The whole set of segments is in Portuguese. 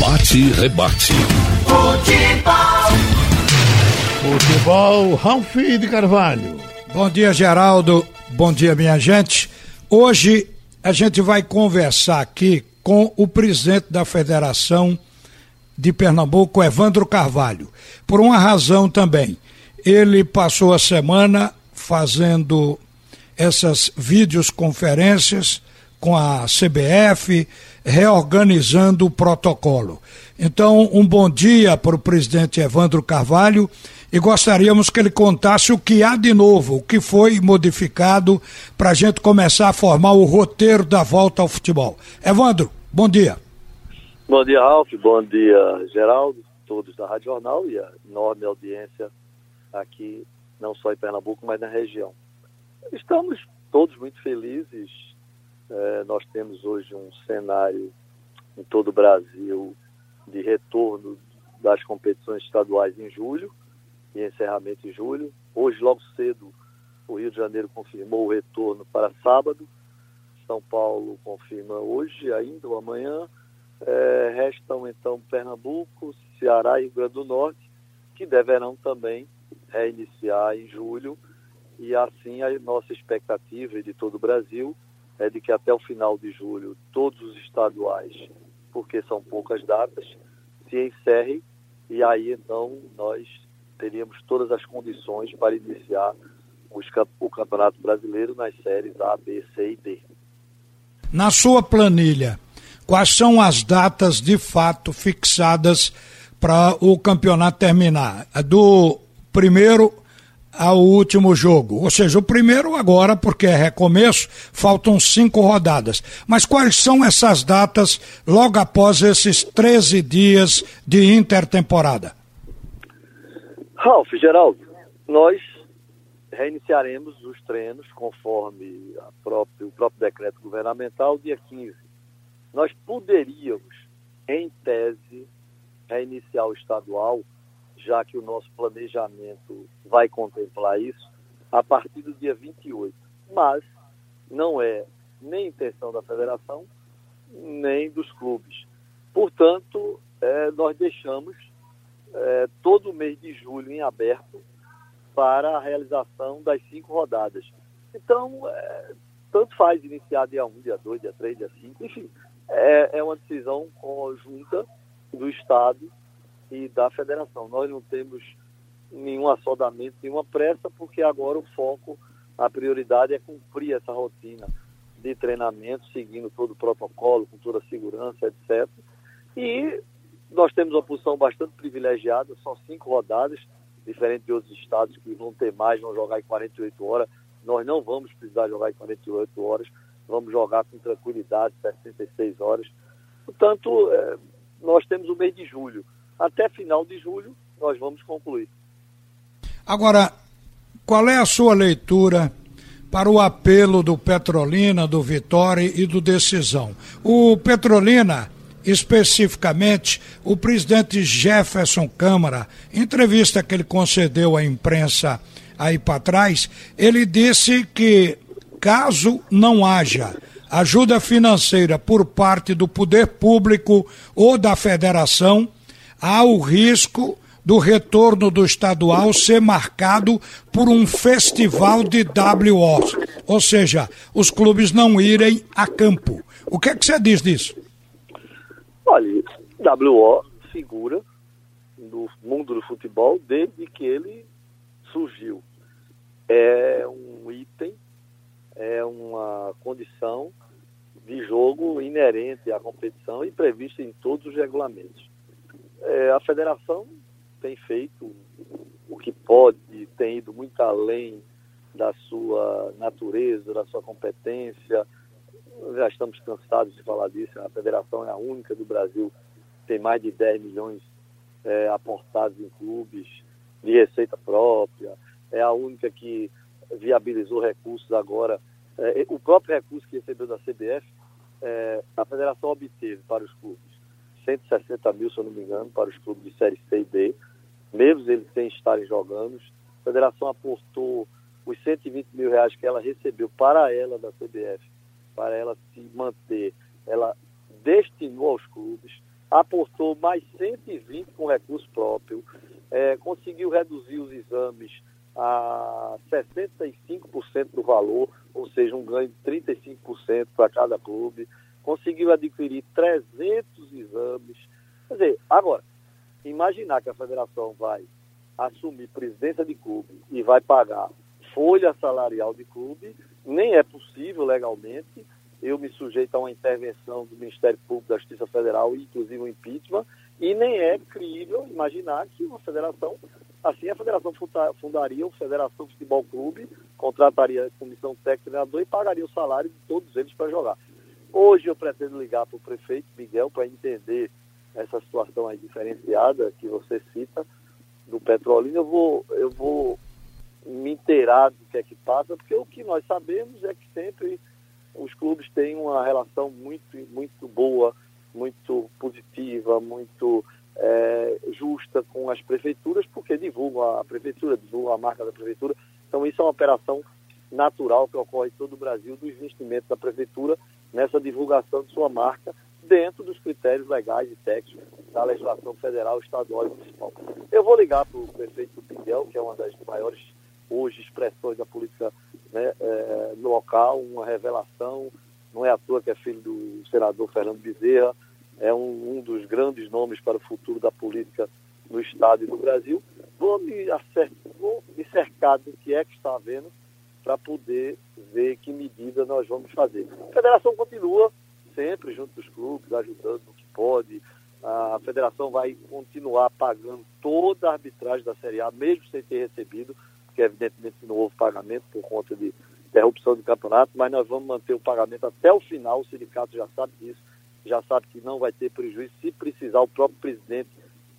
Bate e rebate. Futebol. Futebol, Ralf de Carvalho. Bom dia, Geraldo. Bom dia, minha gente. Hoje a gente vai conversar aqui com o presidente da Federação de Pernambuco, Evandro Carvalho. Por uma razão também. Ele passou a semana fazendo essas videoconferências com a CBF, reorganizando o protocolo. Então, um bom dia para o presidente Evandro Carvalho e gostaríamos que ele contasse o que há de novo, o que foi modificado para a gente começar a formar o roteiro da volta ao futebol. Evandro, bom dia. Bom dia, Ralf. Bom dia, Geraldo, todos da Rádio Jornal e a enorme audiência aqui, não só em Pernambuco, mas na região. Estamos todos muito felizes é, nós temos hoje um cenário em todo o Brasil de retorno das competições estaduais em julho e encerramento em julho. Hoje, logo cedo, o Rio de Janeiro confirmou o retorno para sábado. São Paulo confirma hoje, ainda ou amanhã. É, restam então Pernambuco, Ceará e Rio Grande do Norte, que deverão também reiniciar em julho. E assim a nossa expectativa de todo o Brasil é de que até o final de julho todos os estaduais, porque são poucas datas, se encerrem e aí então nós teríamos todas as condições para iniciar o Campeonato Brasileiro nas séries A, B, C e D. Na sua planilha, quais são as datas de fato fixadas para o campeonato terminar? Do primeiro ao último jogo. Ou seja, o primeiro agora, porque é recomeço, faltam cinco rodadas. Mas quais são essas datas logo após esses 13 dias de intertemporada? Ralf, Geraldo, nós reiniciaremos os treinos conforme própria, o próprio decreto governamental dia 15. Nós poderíamos, em tese, reiniciar o estadual já que o nosso planejamento vai contemplar isso, a partir do dia 28. Mas não é nem intenção da federação, nem dos clubes. Portanto, é, nós deixamos é, todo o mês de julho em aberto para a realização das cinco rodadas. Então, é, tanto faz iniciar dia 1, dia 2, dia 3, dia 5, enfim, é, é uma decisão conjunta do Estado e da federação. Nós não temos nenhum assodamento, nenhuma pressa, porque agora o foco, a prioridade é cumprir essa rotina de treinamento, seguindo todo o protocolo, com toda a segurança, etc. E nós temos uma posição bastante privilegiada, são cinco rodadas, diferente de outros estados que vão ter mais, vão jogar em 48 horas. Nós não vamos precisar jogar em 48 horas, vamos jogar com tranquilidade, 66 horas. Portanto, é, nós temos o mês de julho até final de julho nós vamos concluir. Agora, qual é a sua leitura para o apelo do Petrolina, do Vitória e do Decisão? O Petrolina, especificamente, o presidente Jefferson Câmara, entrevista que ele concedeu à imprensa aí para trás, ele disse que caso não haja ajuda financeira por parte do poder público ou da federação, há o risco do retorno do estadual ser marcado por um festival de WO, ou seja, os clubes não irem a campo. O que é que você diz disso? Olha, WO figura no mundo do futebol desde que ele surgiu. É um item, é uma condição de jogo inerente à competição e prevista em todos os regulamentos. É, a federação tem feito o que pode, tem ido muito além da sua natureza, da sua competência. Já estamos cansados de falar disso. A federação é a única do Brasil que tem mais de 10 milhões é, aportados em clubes de receita própria. É a única que viabilizou recursos agora. É, o próprio recurso que recebeu da CBF, é, a federação obteve para os clubes 160 mil, se eu não me engano, para os clubes de Série C e D, mesmo eles sem estarem jogando. A federação aportou os 120 mil reais que ela recebeu para ela da CBF, para ela se manter. Ela destinou aos clubes, aportou mais 120 com recurso próprio, é, conseguiu reduzir os exames a 65% do valor, ou seja, um ganho de 35% para cada clube, conseguiu adquirir 300 exames. Quer dizer, agora, imaginar que a federação vai assumir presidência de clube e vai pagar folha salarial de clube, nem é possível legalmente. Eu me sujeito a uma intervenção do Ministério Público da Justiça Federal, inclusive um impeachment, e nem é crível imaginar que uma federação, assim a federação fundaria o Federação Futebol Clube, contrataria a comissão técnica e pagaria o salário de todos eles para jogar. Hoje eu pretendo ligar para o prefeito Miguel para entender essa situação aí diferenciada que você cita do Petrolina. Eu vou, eu vou me inteirar do que é que passa, porque o que nós sabemos é que sempre os clubes têm uma relação muito, muito boa, muito positiva, muito é, justa com as prefeituras, porque divulgam a prefeitura, divulgam a marca da prefeitura. Então isso é uma operação natural que ocorre em todo o Brasil do investimento da prefeitura nessa divulgação de sua marca dentro dos critérios legais e técnicos da legislação federal, estadual e municipal. Eu vou ligar para o prefeito Miguel, que é uma das maiores hoje expressões da política né, é, local, uma revelação, não é à toa que é filho do senador Fernando Bezerra, é um, um dos grandes nomes para o futuro da política no Estado e no Brasil. Vou me, acertar, vou me cercar do que é que está havendo para poder ver que medida nós vamos fazer. A federação continua sempre junto dos clubes, ajudando o que pode. A federação vai continuar pagando toda a arbitragem da Série A, mesmo sem ter recebido, porque evidentemente não houve pagamento por conta de interrupção do campeonato, mas nós vamos manter o pagamento até o final, o sindicato já sabe disso, já sabe que não vai ter prejuízo, se precisar o próprio presidente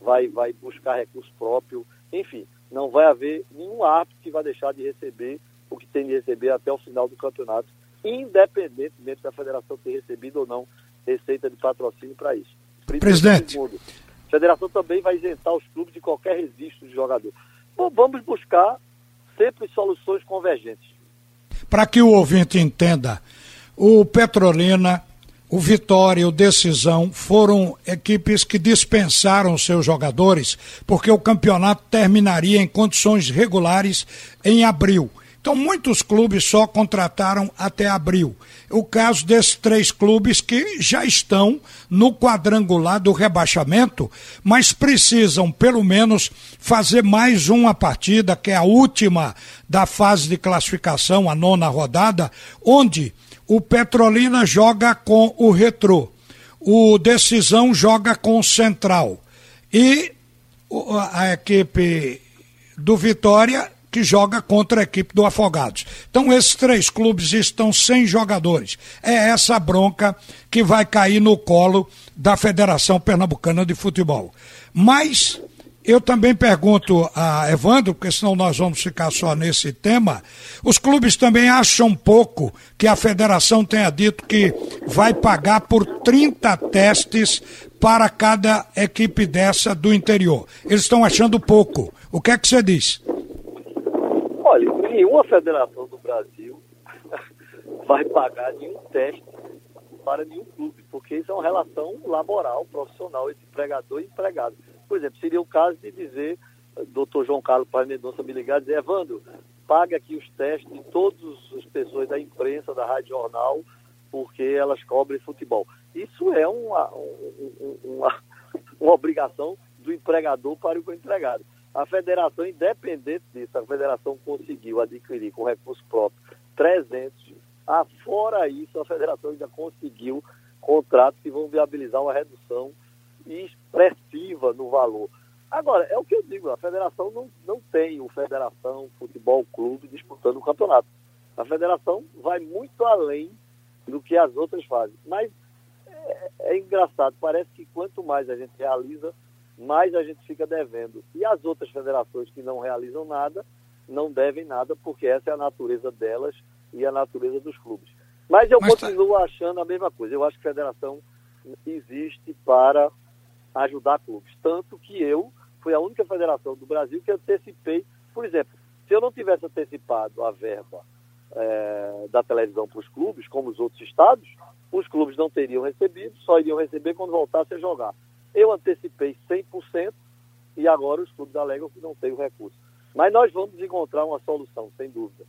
vai, vai buscar recurso próprio, enfim, não vai haver nenhum árbitro que vai deixar de receber o que tem de receber até o final do campeonato, independentemente da federação ter recebido ou não receita de patrocínio para isso. Presidente. Segundo, a federação também vai isentar os clubes de qualquer registro de jogador. Bom, vamos buscar sempre soluções convergentes. Para que o ouvinte entenda, o Petrolina, o Vitória e o Decisão foram equipes que dispensaram seus jogadores porque o campeonato terminaria em condições regulares em abril. Então, muitos clubes só contrataram até abril. O caso desses três clubes que já estão no quadrangular do rebaixamento, mas precisam, pelo menos, fazer mais uma partida, que é a última da fase de classificação, a nona rodada, onde o Petrolina joga com o Retrô, o Decisão joga com o Central e a equipe do Vitória que joga contra a equipe do Afogados. Então, esses três clubes estão sem jogadores. É essa bronca que vai cair no colo da Federação Pernambucana de Futebol. Mas eu também pergunto a Evandro, porque senão nós vamos ficar só nesse tema. Os clubes também acham pouco que a federação tenha dito que vai pagar por 30 testes para cada equipe dessa do interior. Eles estão achando pouco. O que é que você diz? Nenhuma federação do Brasil vai pagar nenhum teste para nenhum clube, porque isso é uma relação laboral, profissional entre empregador e empregado. Por exemplo, seria o caso de dizer, doutor João Carlos Paz Mendonça me ligar dizer, Evandro, paga aqui os testes de todas as pessoas da imprensa, da Rádio Jornal, porque elas cobrem futebol. Isso é uma, uma, uma obrigação do empregador para o empregado. A federação, independente disso, a federação conseguiu adquirir com recurso próprio 300. Ah, fora isso, a federação ainda conseguiu contratos que vão viabilizar uma redução expressiva no valor. Agora, é o que eu digo, a federação não, não tem o Federação Futebol Clube disputando o campeonato. A federação vai muito além do que as outras fazem. Mas é, é engraçado, parece que quanto mais a gente realiza, mais a gente fica devendo. E as outras federações que não realizam nada, não devem nada, porque essa é a natureza delas e a natureza dos clubes. Mas eu Mas tá- continuo tá... achando a mesma coisa. Eu acho que a federação existe para ajudar clubes. Tanto que eu fui a única federação do Brasil que antecipei. Por exemplo, se eu não tivesse antecipado a verba é, da televisão para os clubes, como os outros estados, os clubes não teriam recebido, só iriam receber quando voltasse a jogar. Eu antecipei 100% e agora os clubes alegam que não tem o recurso. Mas nós vamos encontrar uma solução, sem dúvida.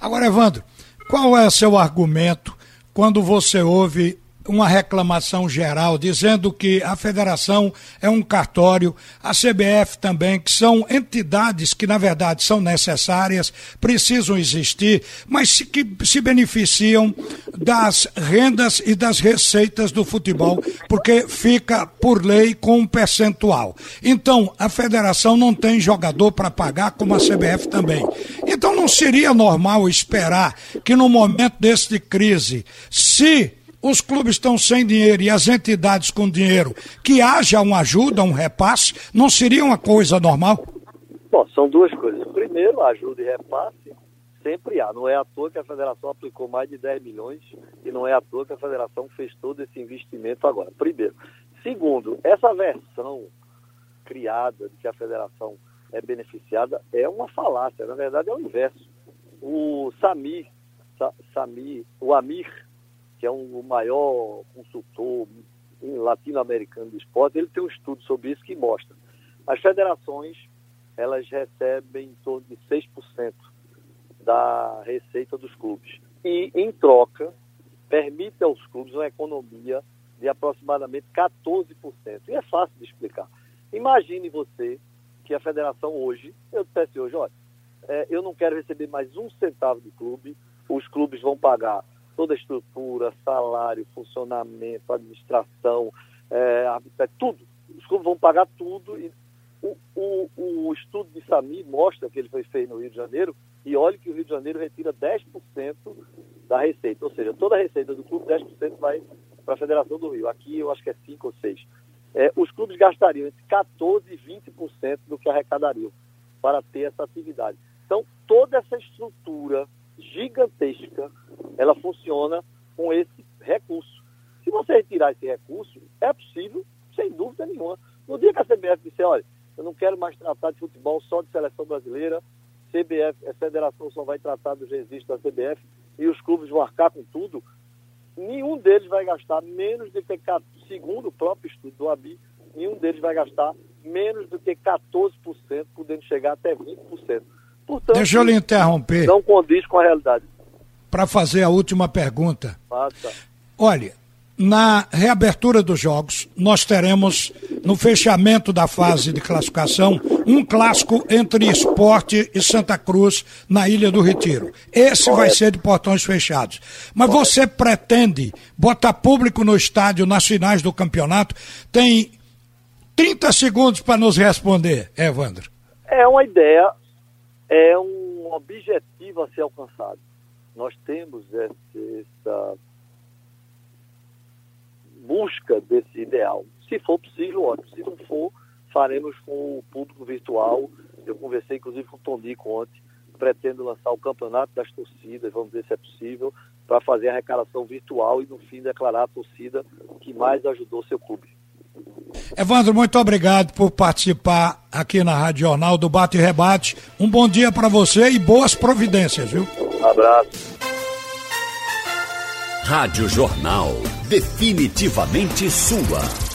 Agora, Evandro, qual é o seu argumento quando você ouve uma reclamação geral dizendo que a federação é um cartório, a CBF também, que são entidades que na verdade são necessárias, precisam existir, mas que se beneficiam das rendas e das receitas do futebol, porque fica por lei com um percentual. Então, a federação não tem jogador para pagar como a CBF também. Então não seria normal esperar que no momento desse de crise, se os clubes estão sem dinheiro e as entidades com dinheiro, que haja uma ajuda, um repasse, não seria uma coisa normal? Bom, são duas coisas. Primeiro, ajuda e repasse sempre há. Não é à toa que a federação aplicou mais de 10 milhões e não é à toa que a federação fez todo esse investimento agora. Primeiro. Segundo, essa versão criada de que a federação é beneficiada é uma falácia. Na verdade, é o inverso. O Sa, Samir o Amir que é um, o maior consultor latino-americano de esporte, ele tem um estudo sobre isso que mostra. As federações, elas recebem em torno de 6% da receita dos clubes. E, em troca, permite aos clubes uma economia de aproximadamente 14%. E é fácil de explicar. Imagine você que a federação hoje, eu dissesse hoje, olha, é, eu não quero receber mais um centavo do clube, os clubes vão pagar toda a estrutura, salário, funcionamento, administração, é, é, tudo. Os clubes vão pagar tudo. E o, o, o estudo de Sami mostra que ele foi feito no Rio de Janeiro e olhe que o Rio de Janeiro retira 10% da receita, ou seja, toda a receita do clube, 10% vai para a Federação do Rio. Aqui eu acho que é 5 ou 6. É, os clubes gastariam entre 14% e 20% do que arrecadariam para ter essa atividade. Então, toda essa estrutura gigantesca, ela funciona com esse recurso. Se você retirar esse recurso, é possível, sem dúvida nenhuma. No dia que a CBF disser, olha, eu não quero mais tratar de futebol só de seleção brasileira, CBF, a federação só vai tratar dos registros da CBF e os clubes vão arcar com tudo, nenhum deles vai gastar menos do que, segundo o próprio estudo do ABI, nenhum deles vai gastar menos do que 14%, podendo chegar até 20%. Portanto, Deixa eu lhe interromper. Não condiz com a realidade. Para fazer a última pergunta. Passa. Olha, na reabertura dos jogos, nós teremos, no fechamento da fase de classificação, um clássico entre Esporte e Santa Cruz na Ilha do Retiro. Esse Correto. vai ser de portões fechados. Mas Correto. você pretende botar público no estádio nas finais do campeonato? Tem 30 segundos para nos responder, Evandro. É uma ideia é um objetivo a ser alcançado. Nós temos essa busca desse ideal. Se for possível, ótimo. Se não for, faremos com o público virtual. Eu conversei inclusive com o Tonico ontem, pretendo lançar o campeonato das torcidas, vamos ver se é possível, para fazer a arrecadação virtual e no fim declarar a torcida que mais ajudou seu clube. Evandro, muito obrigado por participar aqui na Rádio Jornal do Bate e Rebate. Um bom dia para você e boas providências, viu? Um abraço. Rádio Jornal, definitivamente sua.